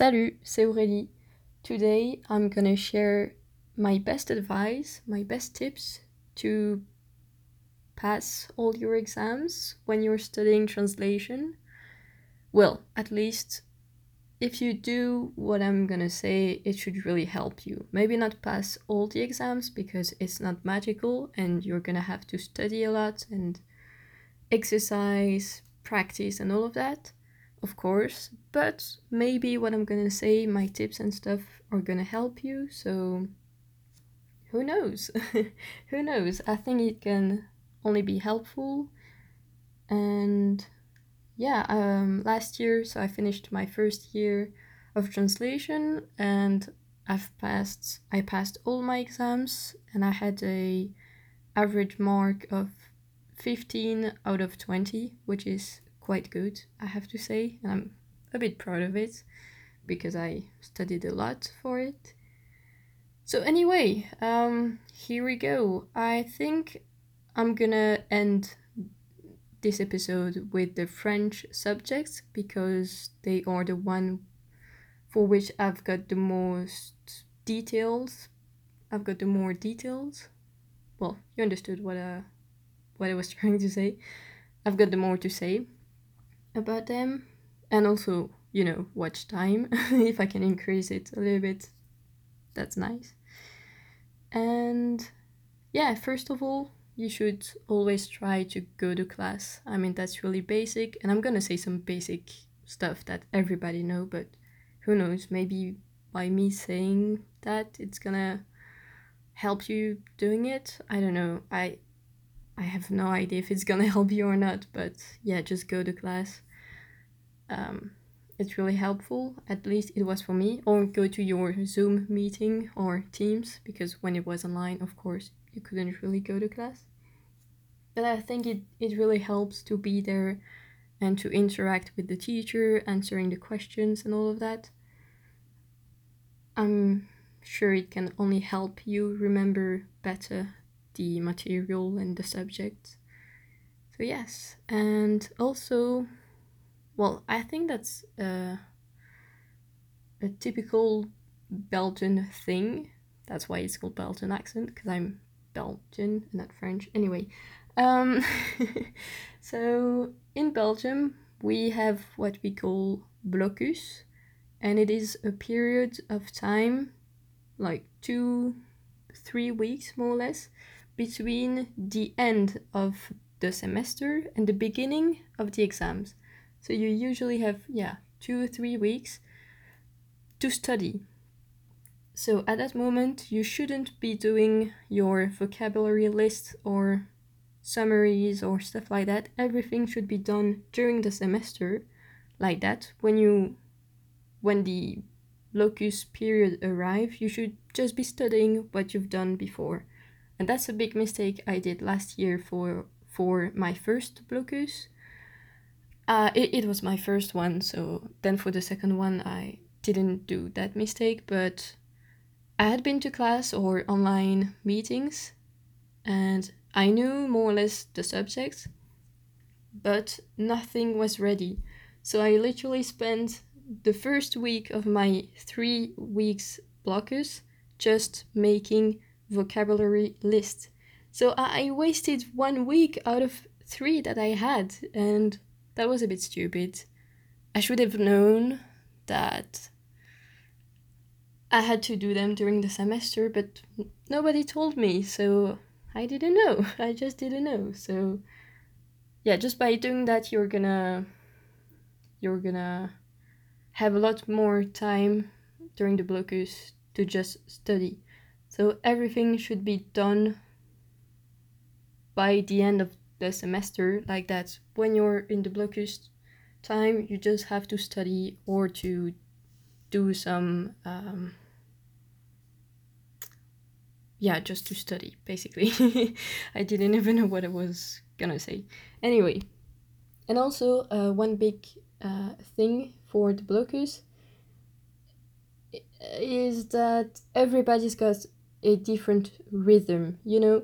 Salut, c'est Aurélie. Today I'm gonna share my best advice, my best tips to pass all your exams when you're studying translation. Well, at least if you do what I'm gonna say, it should really help you. Maybe not pass all the exams because it's not magical and you're gonna have to study a lot and exercise, practice, and all of that, of course. But maybe what I'm gonna say, my tips and stuff, are gonna help you. So who knows? who knows? I think it can only be helpful. And yeah, um, last year, so I finished my first year of translation and I've passed I passed all my exams and I had a average mark of 15 out of 20, which is quite good, I have to say, and I'm a bit proud of it because I studied a lot for it. So anyway, um, here we go. I think I'm gonna end this episode with the French subjects because they are the one for which I've got the most details. I've got the more details. Well, you understood what uh what I was trying to say. I've got the more to say about them and also, you know, watch time. if I can increase it a little bit, that's nice. And yeah, first of all, you should always try to go to class. I mean, that's really basic, and I'm gonna say some basic stuff that everybody know, but who knows, maybe by me saying that it's gonna help you doing it. I don't know. I I have no idea if it's gonna help you or not, but yeah, just go to class. Um, it's really helpful, at least it was for me. Or go to your Zoom meeting or Teams, because when it was online, of course, you couldn't really go to class. But I think it, it really helps to be there and to interact with the teacher, answering the questions and all of that. I'm sure it can only help you remember better the material and the subject. So, yes, and also, well, I think that's a, a typical Belgian thing. That's why it's called Belgian accent, because I'm Belgian and not French. Anyway, um, so in Belgium, we have what we call blocus, and it is a period of time, like two, three weeks more or less, between the end of the semester and the beginning of the exams. So you usually have, yeah, two or three weeks to study. So at that moment, you shouldn't be doing your vocabulary list or summaries or stuff like that. Everything should be done during the semester, like that. When you, when the blocus period arrive, you should just be studying what you've done before. And that's a big mistake I did last year for for my first blocus. Uh, it, it was my first one, so then for the second one I didn't do that mistake, but I had been to class or online meetings and I knew more or less the subjects, but nothing was ready. So I literally spent the first week of my three weeks blocus just making vocabulary list. So I wasted one week out of three that I had, and that was a bit stupid. I should have known that I had to do them during the semester, but nobody told me, so I didn't know. I just didn't know. So yeah, just by doing that you're gonna you're gonna have a lot more time during the blocus to just study. So everything should be done by the end of the semester like that. When you're in the blocus time, you just have to study or to do some um, yeah just to study basically i didn't even know what i was gonna say anyway and also uh, one big uh, thing for the blocus is that everybody's got a different rhythm you know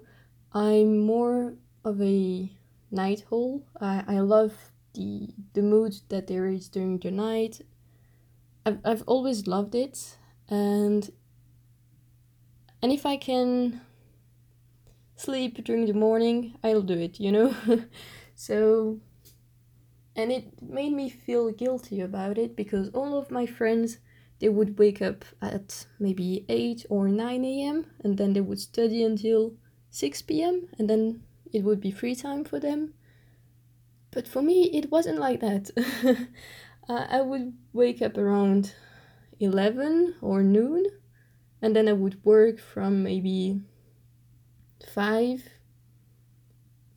i'm more of a night hall. I, I love the the mood that there is during the night. I've, I've always loved it and and if I can sleep during the morning, I'll do it, you know? so and it made me feel guilty about it because all of my friends they would wake up at maybe 8 or 9 a.m. and then they would study until 6 p.m. and then it would be free time for them. But for me, it wasn't like that. I would wake up around 11 or noon and then I would work from maybe 5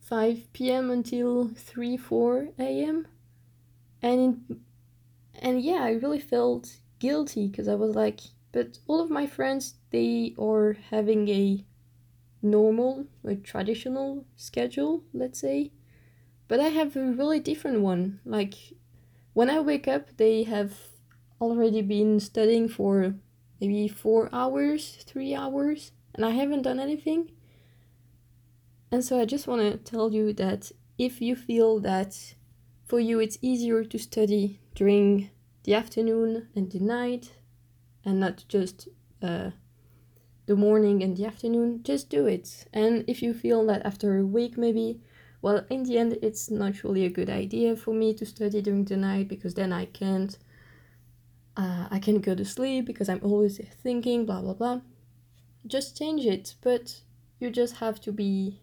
5 p.m. until 3 4 a.m. and and yeah, I really felt guilty because I was like, but all of my friends they are having a normal, like traditional schedule, let's say. But I have a really different one. Like when I wake up, they have already been studying for maybe four hours, three hours, and I haven't done anything. And so I just want to tell you that if you feel that for you it's easier to study during the afternoon and the night and not just uh, the morning and the afternoon, just do it. And if you feel that after a week, maybe, well, in the end, it's not really a good idea for me to study during the night because then I can't. Uh, I can't go to sleep because I'm always thinking, blah blah blah. Just change it, but you just have to be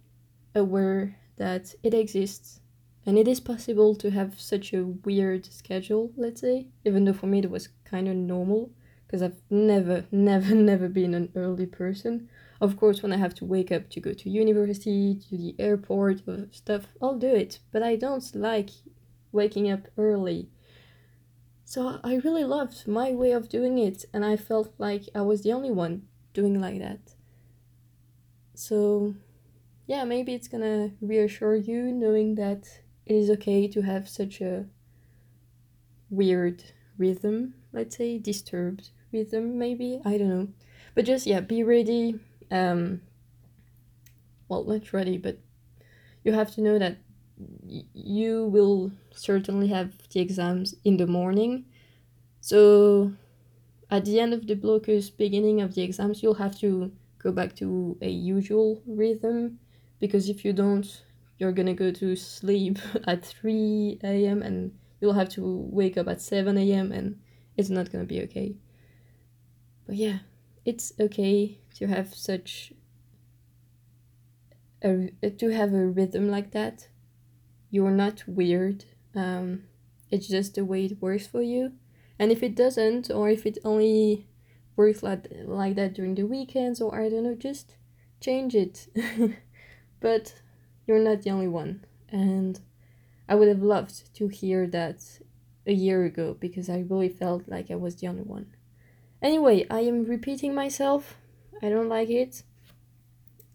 aware that it exists and it is possible to have such a weird schedule, let's say, even though for me it was kind of normal because I've never, never, never been an early person. Of course, when I have to wake up to go to university, to the airport, or stuff, I'll do it. But I don't like waking up early. So I really loved my way of doing it, and I felt like I was the only one doing like that. So, yeah, maybe it's gonna reassure you knowing that it is okay to have such a weird rhythm, let's say, disturbed rhythm, maybe. I don't know. But just, yeah, be ready. Um, well, not ready, but you have to know that you will certainly have the exams in the morning. So at the end of the blocus, beginning of the exams, you'll have to go back to a usual rhythm because if you don't, you're gonna go to sleep at 3 a.m. and you'll have to wake up at 7 a.m. and it's not gonna be okay. But yeah, it's okay to have such a to have a rhythm like that. You're not weird. Um, it's just the way it works for you. And if it doesn't, or if it only works like like that during the weekends, or I don't know, just change it. but you're not the only one, and I would have loved to hear that a year ago because I really felt like I was the only one. Anyway, I am repeating myself. I don't like it.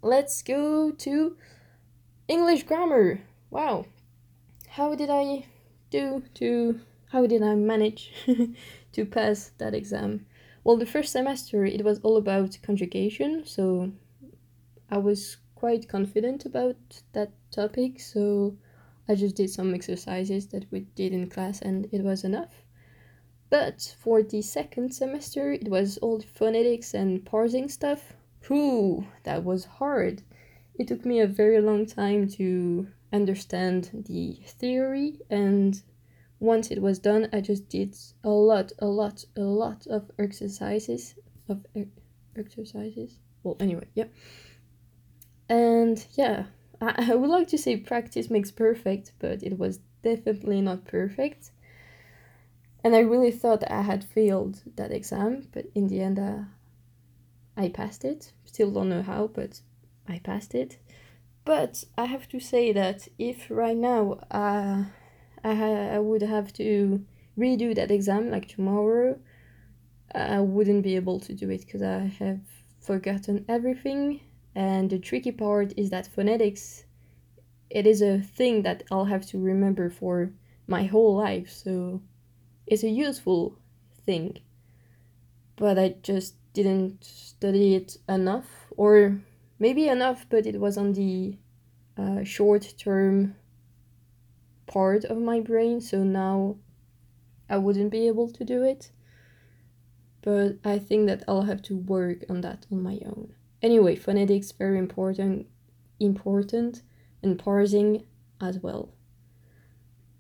Let's go to English grammar. Wow. How did I do to how did I manage to pass that exam? Well, the first semester it was all about conjugation, so I was quite confident about that topic, so I just did some exercises that we did in class and it was enough. But for the second semester, it was all phonetics and parsing stuff. Whew, that was hard. It took me a very long time to understand the theory, and once it was done, I just did a lot, a lot, a lot of exercises. Of er- exercises? Well, anyway, yeah. And yeah, I, I would like to say practice makes perfect, but it was definitely not perfect and I really thought I had failed that exam, but in the end, uh, I passed it. Still don't know how, but I passed it. But I have to say that if right now uh, I, ha- I would have to redo that exam like tomorrow, I wouldn't be able to do it because I have forgotten everything. And the tricky part is that phonetics, it is a thing that I'll have to remember for my whole life. So is a useful thing but i just didn't study it enough or maybe enough but it was on the uh, short term part of my brain so now i wouldn't be able to do it but I think that I'll have to work on that on my own. Anyway, phonetics very important important and parsing as well.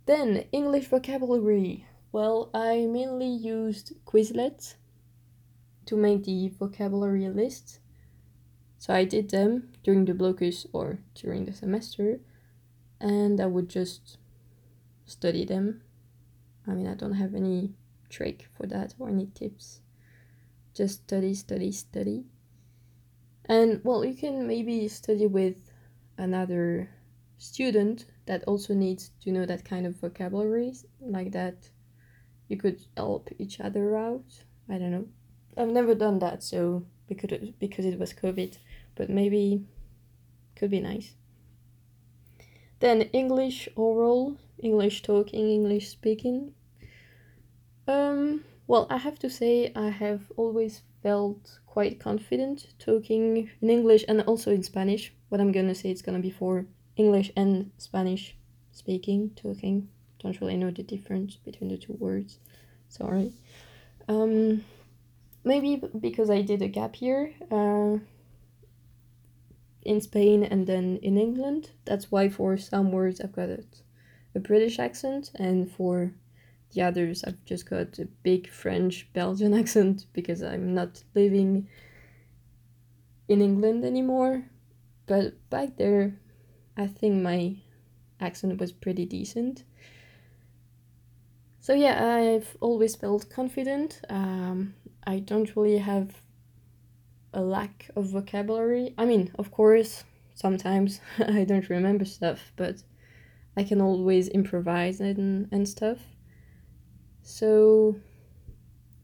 Then English vocabulary. Well, I mainly used Quizlet to make the vocabulary list. So I did them during the blocus or during the semester, and I would just study them. I mean, I don't have any trick for that or any tips. Just study, study, study. And well, you can maybe study with another student that also needs to know that kind of vocabulary, like that you could help each other out. I don't know. I've never done that, so because it, because it was COVID, but maybe could be nice. Then English oral, English talking, English speaking. Um, well, I have to say I have always felt quite confident talking in English and also in Spanish. What I'm gonna say it's gonna be for English and Spanish speaking, talking don't really know the difference between the two words. Sorry. Um, maybe because I did a gap year uh, in Spain and then in England. That's why for some words I've got a, a British accent, and for the others I've just got a big French Belgian accent because I'm not living in England anymore. But back there, I think my accent was pretty decent. So yeah, I've always felt confident. Um, I don't really have a lack of vocabulary. I mean, of course, sometimes I don't remember stuff, but I can always improvise and, and stuff. So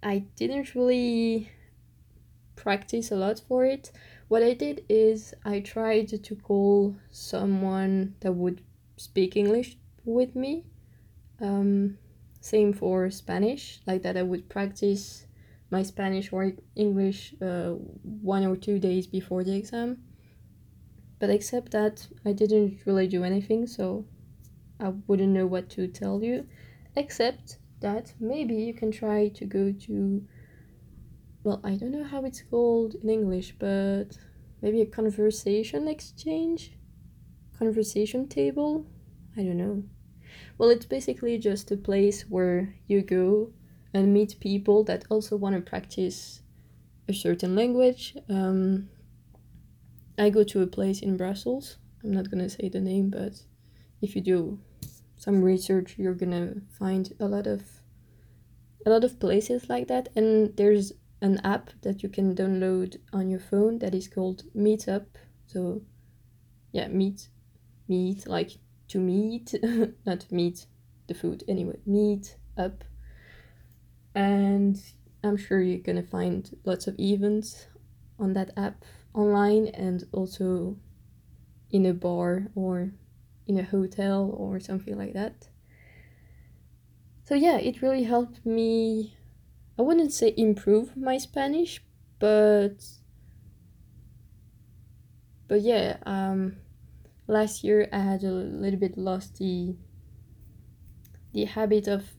I didn't really practice a lot for it. What I did is I tried to call someone that would speak English with me. Um, same for Spanish, like that I would practice my Spanish or English uh, one or two days before the exam. But except that, I didn't really do anything, so I wouldn't know what to tell you. Except that maybe you can try to go to, well, I don't know how it's called in English, but maybe a conversation exchange? Conversation table? I don't know. Well, it's basically just a place where you go and meet people that also want to practice a certain language. Um, I go to a place in Brussels. I'm not gonna say the name, but if you do some research, you're gonna find a lot of a lot of places like that. And there's an app that you can download on your phone that is called Meetup. So, yeah, meet, meet like to meet, not meet the food anyway, meet up. And I'm sure you're gonna find lots of events on that app online and also in a bar or in a hotel or something like that. So, yeah, it really helped me. I wouldn't say improve my Spanish, but but yeah, um, last year I had a little bit lost the the habit of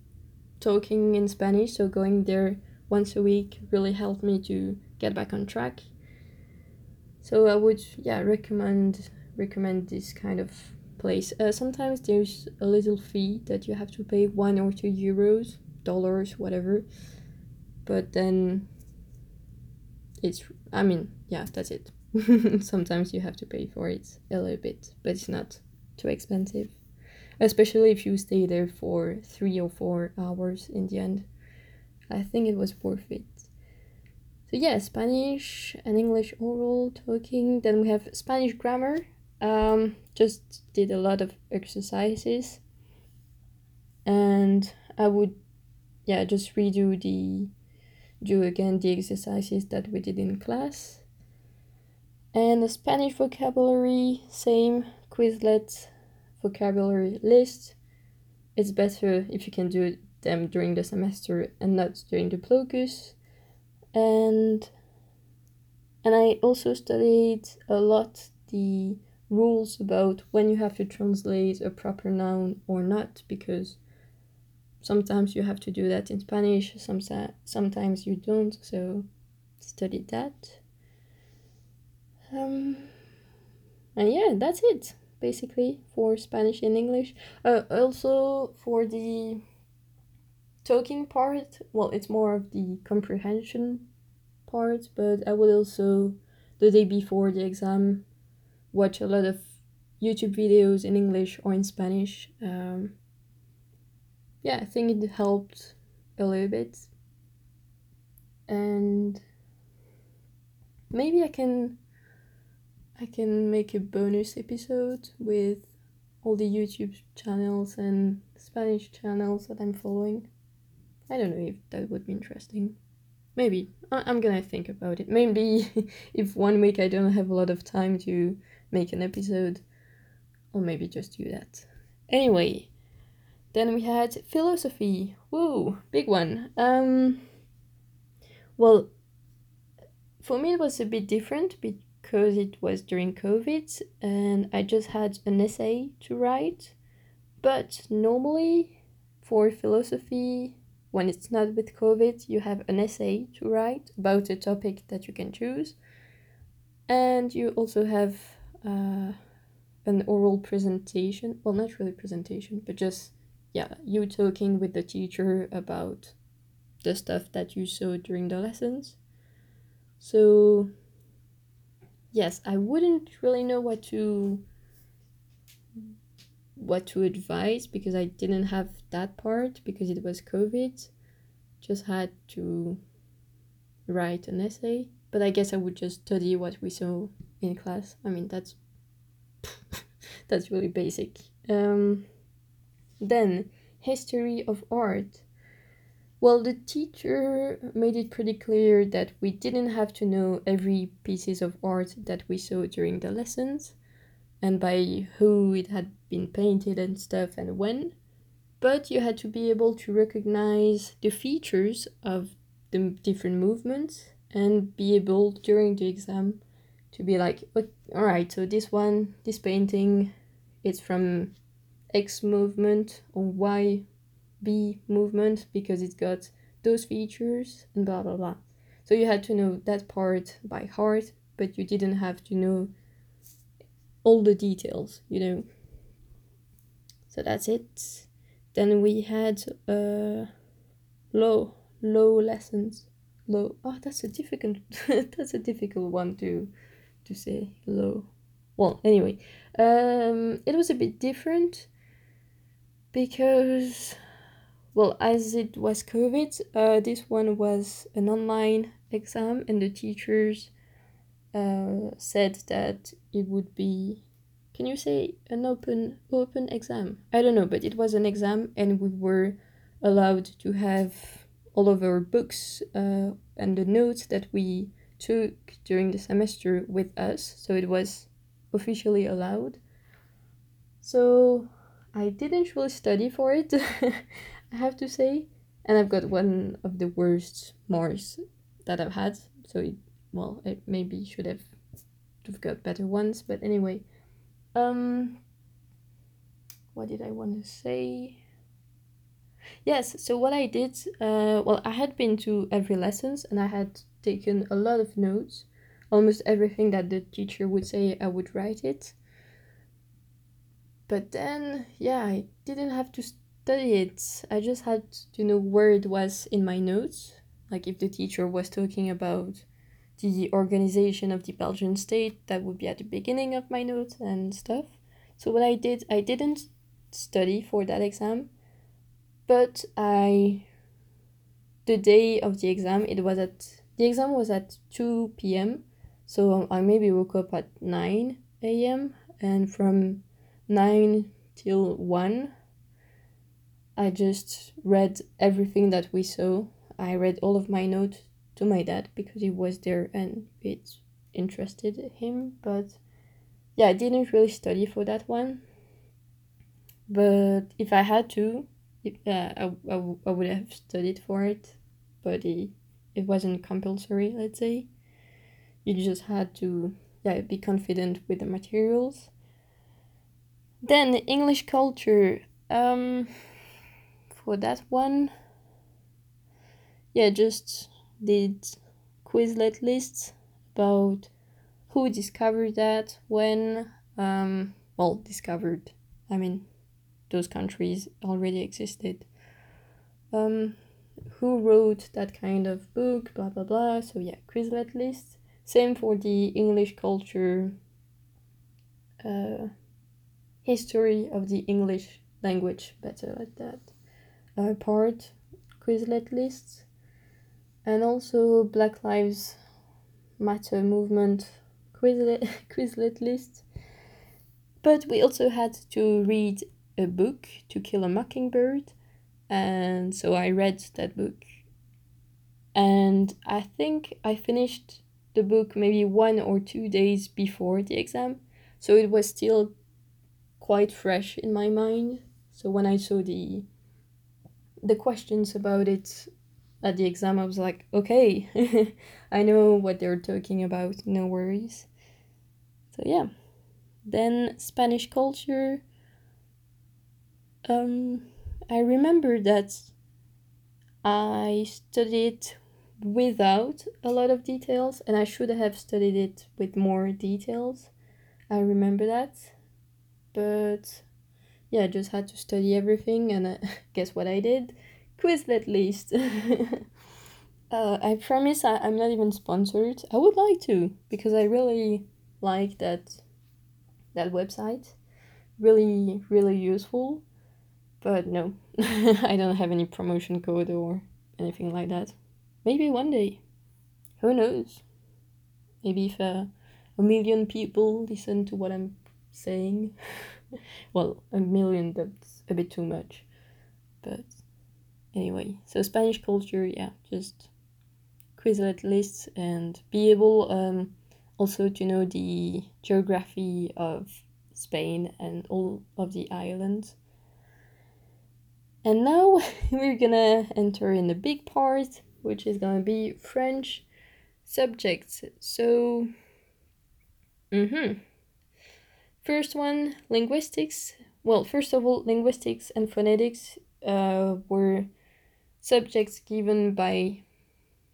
talking in Spanish, so going there once a week really helped me to get back on track. So I would yeah recommend recommend this kind of place. Uh, sometimes there's a little fee that you have to pay one or two euros, dollars, whatever. But then it's I mean yeah that's it. Sometimes you have to pay for it a little bit, but it's not too expensive. Especially if you stay there for three or four hours in the end. I think it was worth it. So, yeah, Spanish and English oral talking. Then we have Spanish grammar. Um, just did a lot of exercises. And I would, yeah, just redo the, do again the exercises that we did in class and the Spanish vocabulary, same Quizlet vocabulary list. It's better if you can do them during the semester and not during the blocus. And and I also studied a lot the rules about when you have to translate a proper noun or not because sometimes you have to do that in Spanish, sometimes sometimes you don't. So study that. Um, and yeah, that's it basically for Spanish and English. Uh, also for the talking part, well, it's more of the comprehension part, but I would also the day before the exam watch a lot of YouTube videos in English or in Spanish. Um, yeah, I think it helped a little bit. And maybe I can I can make a bonus episode with all the YouTube channels and Spanish channels that I'm following. I don't know if that would be interesting. Maybe. I- I'm gonna think about it. Maybe if one week I don't have a lot of time to make an episode, or maybe just do that. Anyway, then we had philosophy. Whoa, big one. Um, well, for me it was a bit different because it was during COVID and I just had an essay to write. But normally, for philosophy, when it's not with COVID, you have an essay to write about a topic that you can choose. And you also have uh, an oral presentation. Well, not really presentation, but just, yeah, you talking with the teacher about the stuff that you saw during the lessons. So, yes, I wouldn't really know what to what to advise because I didn't have that part because it was COVID. Just had to write an essay, but I guess I would just study what we saw in class. I mean, that's that's really basic. Um, then history of art. Well, the teacher made it pretty clear that we didn't have to know every pieces of art that we saw during the lessons and by who it had been painted and stuff and when, but you had to be able to recognize the features of the different movements and be able during the exam to be like, all right, so this one, this painting, it's from X movement or Y B movement because it's got those features and blah blah blah. So you had to know that part by heart, but you didn't have to know all the details, you know. So that's it. Then we had uh low low lessons. Low oh that's a difficult that's a difficult one to to say low. Well anyway. Um it was a bit different because well as it was COVID, uh this one was an online exam and the teachers uh, said that it would be can you say an open open exam? I don't know but it was an exam and we were allowed to have all of our books uh, and the notes that we took during the semester with us so it was officially allowed. So i didn't really study for it i have to say and i've got one of the worst marks that i've had so it well, it maybe should have, have got better ones, but anyway. Um, what did I want to say? Yes, so what I did, uh, well, I had been to every lessons and I had taken a lot of notes. Almost everything that the teacher would say, I would write it. But then, yeah, I didn't have to study it. I just had to know where it was in my notes. Like if the teacher was talking about the organization of the Belgian state that would be at the beginning of my notes and stuff. So what I did, I didn't study for that exam, but I the day of the exam it was at the exam was at 2 p.m. So I maybe woke up at 9 a.m. and from 9 till 1 I just read everything that we saw. I read all of my notes to my dad because he was there and it interested him. But yeah, I didn't really study for that one. But if I had to, if, uh, I, would have studied for it. But it, it wasn't compulsory, let's say. You just had to yeah, be confident with the materials. Then English culture. Um, for that one, yeah, just did Quizlet lists about who discovered that, when, um, well, discovered, I mean, those countries already existed. Um, who wrote that kind of book, blah blah blah. So yeah, Quizlet list. Same for the English culture uh, history of the English language, better like that. Uh, part Quizlet lists, and also Black Lives Matter movement Quizlet Quizlet list. But we also had to read a book, To Kill a Mockingbird, and so I read that book. And I think I finished the book maybe one or two days before the exam, so it was still quite fresh in my mind. So when I saw the the questions about it at the exam, I was like, okay, I know what they're talking about, no worries. So yeah. Then Spanish culture. Um, I remember that I studied without a lot of details, and I should have studied it with more details. I remember that, but yeah, I just had to study everything, and uh, guess what I did? Quizlet list. uh, I promise I, I'm not even sponsored. I would like to because I really like that that website. Really, really useful. But no, I don't have any promotion code or anything like that. Maybe one day. Who knows? Maybe if uh, a million people listen to what I'm saying. Well, a million, that's a bit too much. But anyway, so Spanish culture, yeah, just Quizlet lists and be able um, also to know the geography of Spain and all of the islands. And now we're gonna enter in the big part, which is gonna be French subjects. So, mm-hmm. First one, linguistics. Well, first of all, linguistics and phonetics uh, were subjects given by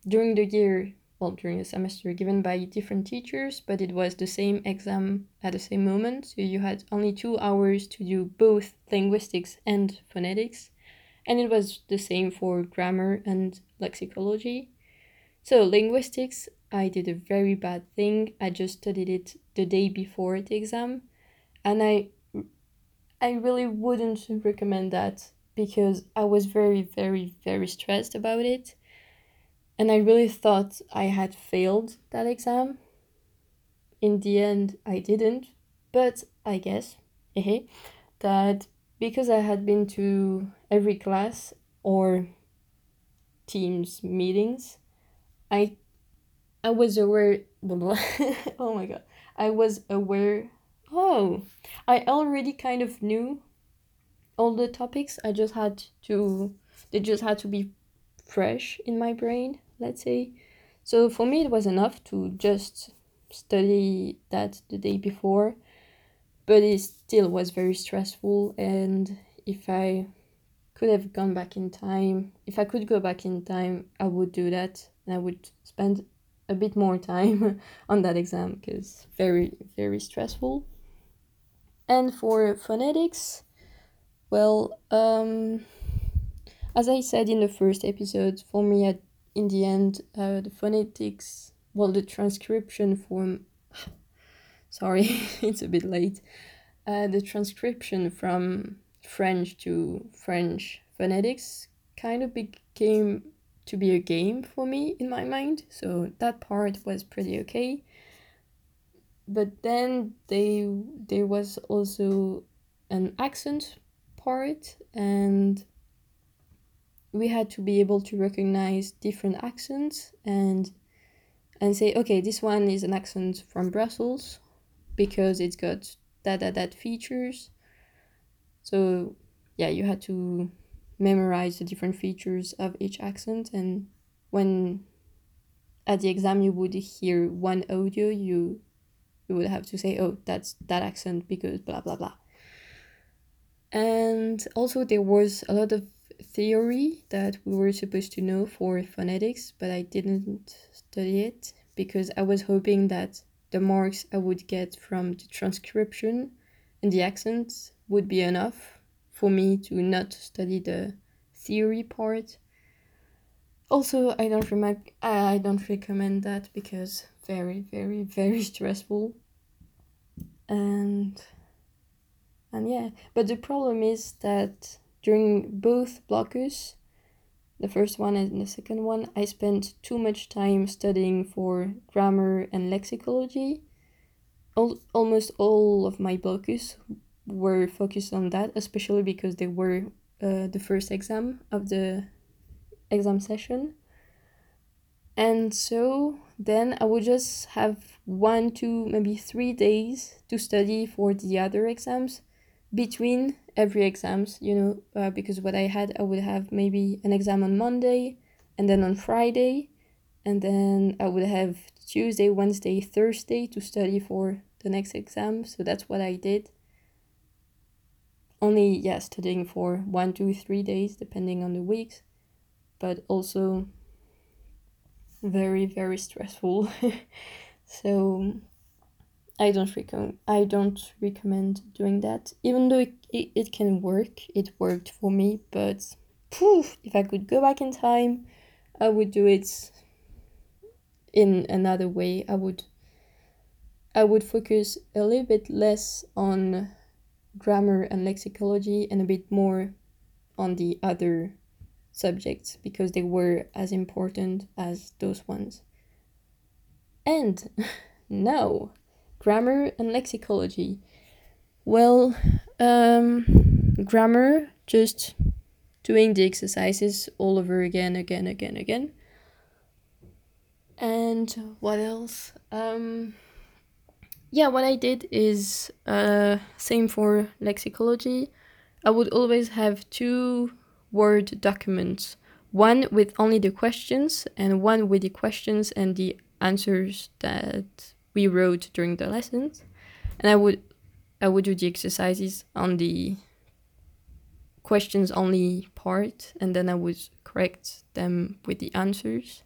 during the year well during the semester given by different teachers but it was the same exam at the same moment. So you had only two hours to do both linguistics and phonetics. And it was the same for grammar and lexicology. So linguistics i did a very bad thing. I just studied it the day before the exam and i i really wouldn't recommend that because i was very very very stressed about it and I really thought I had failed that exam. In the end, I didn't, but I guess eh, that because I had been to every class or teams meetings, I I was aware. oh my god, I was aware. Oh, I already kind of knew all the topics. I just had to. They just had to be fresh in my brain let's say. So for me, it was enough to just study that the day before, but it still was very stressful. And if I could have gone back in time, if I could go back in time, I would do that. And I would spend a bit more time on that exam because very, very stressful. And for phonetics, well, um, as I said in the first episode, for me, I in the end, uh, the phonetics, well, the transcription form, sorry, it's a bit late. Uh, the transcription from French to French phonetics kind of became to be a game for me in my mind. So that part was pretty okay. But then they there was also an accent part and we had to be able to recognize different accents and and say okay this one is an accent from brussels because it's got that that that features. So yeah you had to memorize the different features of each accent and when at the exam you would hear one audio you you would have to say oh that's that accent because blah blah blah and also there was a lot of theory that we were supposed to know for phonetics, but I didn't study it because I was hoping that the marks I would get from the transcription and the accents would be enough for me to not study the theory part. Also, I don't rem- I don't recommend that because very, very, very stressful. And and yeah, but the problem is that during both blocus, the first one and the second one, I spent too much time studying for grammar and lexicology. Al- almost all of my blocus were focused on that, especially because they were uh, the first exam of the exam session. And so then I would just have one, two, maybe three days to study for the other exams between every exams you know uh, because what i had i would have maybe an exam on monday and then on friday and then i would have tuesday wednesday thursday to study for the next exam. So that's what i did. Only yeah studying for one two three days depending on the weeks but also very very stressful so I don't recommend I don't recommend doing that. Even though it, it, it can work, it worked for me, but poof, if I could go back in time, I would do it in another way. I would I would focus a little bit less on grammar and lexicology and a bit more on the other subjects because they were as important as those ones. And now grammar and lexicology. Well, um, grammar, just doing the exercises all over again, again, again, again. And what else? Um, yeah, what I did is uh, same for lexicology. I would always have two Word documents, one with only the questions and one with the questions and the answers that we wrote during the lessons. And i would i would do the exercises on the questions only part and then i would correct them with the answers.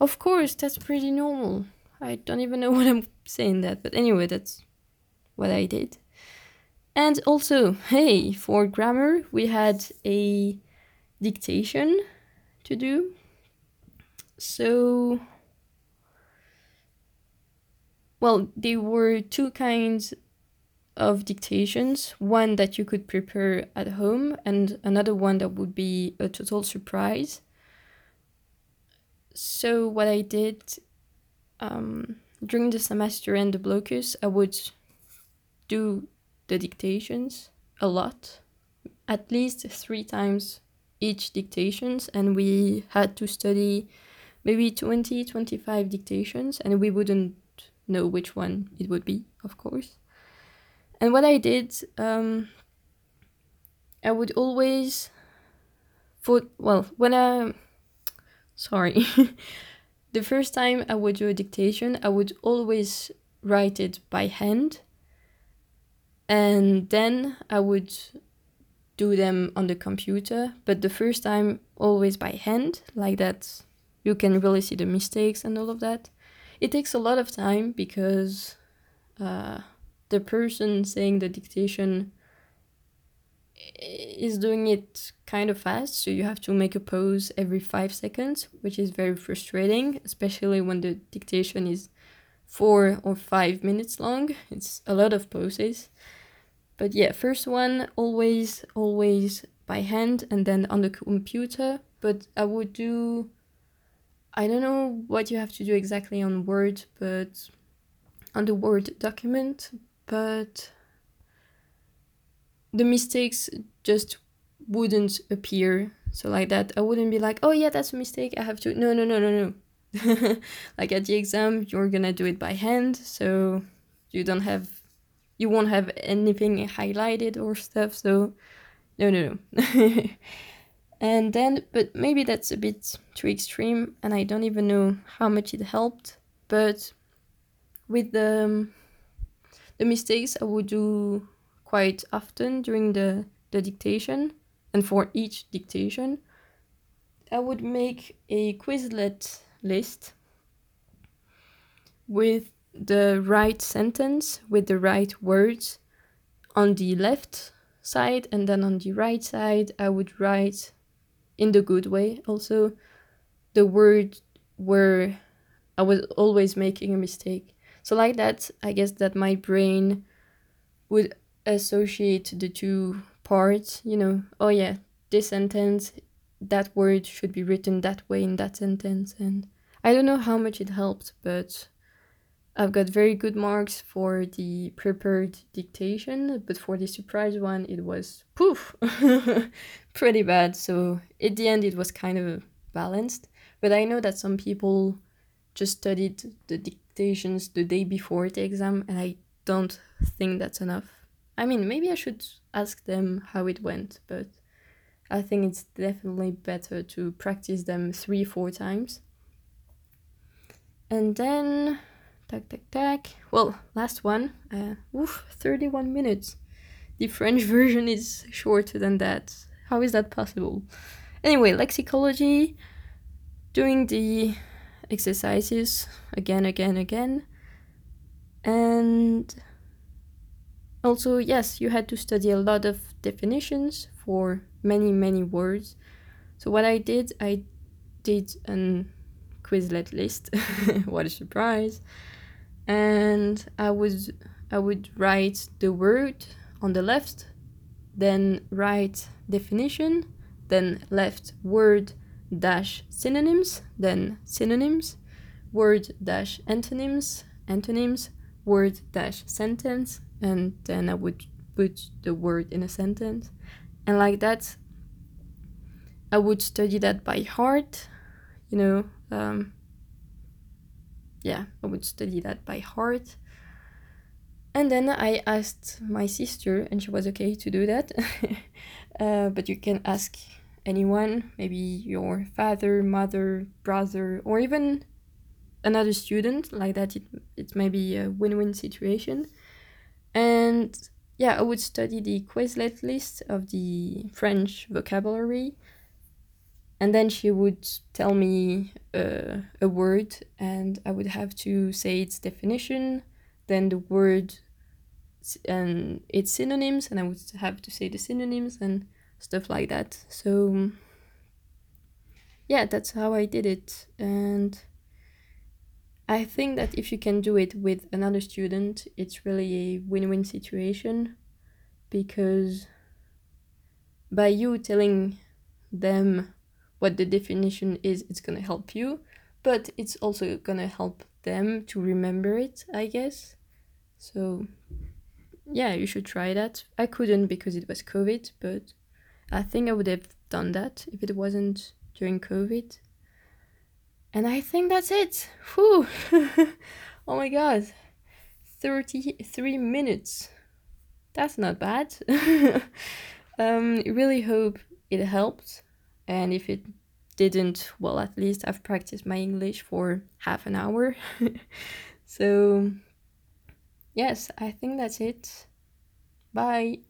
Of course that's pretty normal. I don't even know what i'm saying that but anyway that's what i did and also hey for grammar we had a dictation to do so well, there were two kinds of dictations one that you could prepare at home, and another one that would be a total surprise. So, what I did um, during the semester and the blocus, I would do the dictations a lot, at least three times each dictations, and we had to study maybe 20 25 dictations, and we wouldn't know which one it would be, of course. And what I did, um, I would always, for well, when I, sorry, the first time I would do a dictation, I would always write it by hand, and then I would do them on the computer. But the first time, always by hand, like that, you can really see the mistakes and all of that. It takes a lot of time because uh, the person saying the dictation is doing it kind of fast, so you have to make a pause every five seconds, which is very frustrating, especially when the dictation is four or five minutes long. It's a lot of pauses. But yeah, first one always, always by hand and then on the computer. But I would do I don't know what you have to do exactly on Word, but on the Word document, but the mistakes just wouldn't appear. So like that, I wouldn't be like, oh yeah, that's a mistake. I have to. No, no, no, no, no. like at the exam, you're gonna do it by hand, so you don't have, you won't have anything highlighted or stuff. So no, no, no. And then, but maybe that's a bit too extreme, and I don't even know how much it helped. But with the um, the mistakes I would do quite often during the the dictation, And for each dictation, I would make a Quizlet list with the right sentence, with the right words on the left side, and then on the right side, I would write in the good way also the word where I was always making a mistake. So, like that, I guess that my brain would associate the two parts, you know, oh yeah, this sentence, that word should be written that way in that sentence. And I don't know how much it helped, but I've got very good marks for the prepared dictation, but for the surprise one, it was poof, pretty bad. So at the end, it was kind of balanced. But I know that some people just studied the dictations the day before the exam, and I don't think that's enough. I mean, maybe I should ask them how it went, but I think it's definitely better to practice them three, four times. And then, tac, tac, tac. Well, last one. Uh, oof, 31 minutes. The French version is shorter than that. How is that possible? Anyway, lexicology, doing the exercises again, again, again. And also, yes, you had to study a lot of definitions for many, many words. So, what I did, I did an Quizlet list. what a surprise! And I would I would write the word on the left, then write definition, then left word dash synonyms, then synonyms, word dash antonyms, antonyms, word dash sentence, and then I would put the word in a sentence. And like that, I would study that by heart, you know. Um, yeah, I would study that by heart. And then I asked my sister, and she was okay to do that. uh, but you can ask anyone, maybe your father, mother, brother, or even another student. Like that, it, it may be a win win situation. And yeah, I would study the Quizlet list of the French vocabulary. And then she would tell me uh, a word, and I would have to say its definition, then the word and its synonyms, and I would have to say the synonyms and stuff like that. So, yeah, that's how I did it. And I think that if you can do it with another student, it's really a win win situation because by you telling them what the definition is, it's gonna help you, but it's also gonna help them to remember it, I guess. So, yeah, you should try that. I couldn't because it was COVID, but I think I would have done that if it wasn't during COVID. And I think that's it. Whew. oh my god. 33 minutes. That's not bad. um, really hope it helped. And if it didn't, well, at least I've practiced my English for half an hour. so, yes, I think that's it. Bye.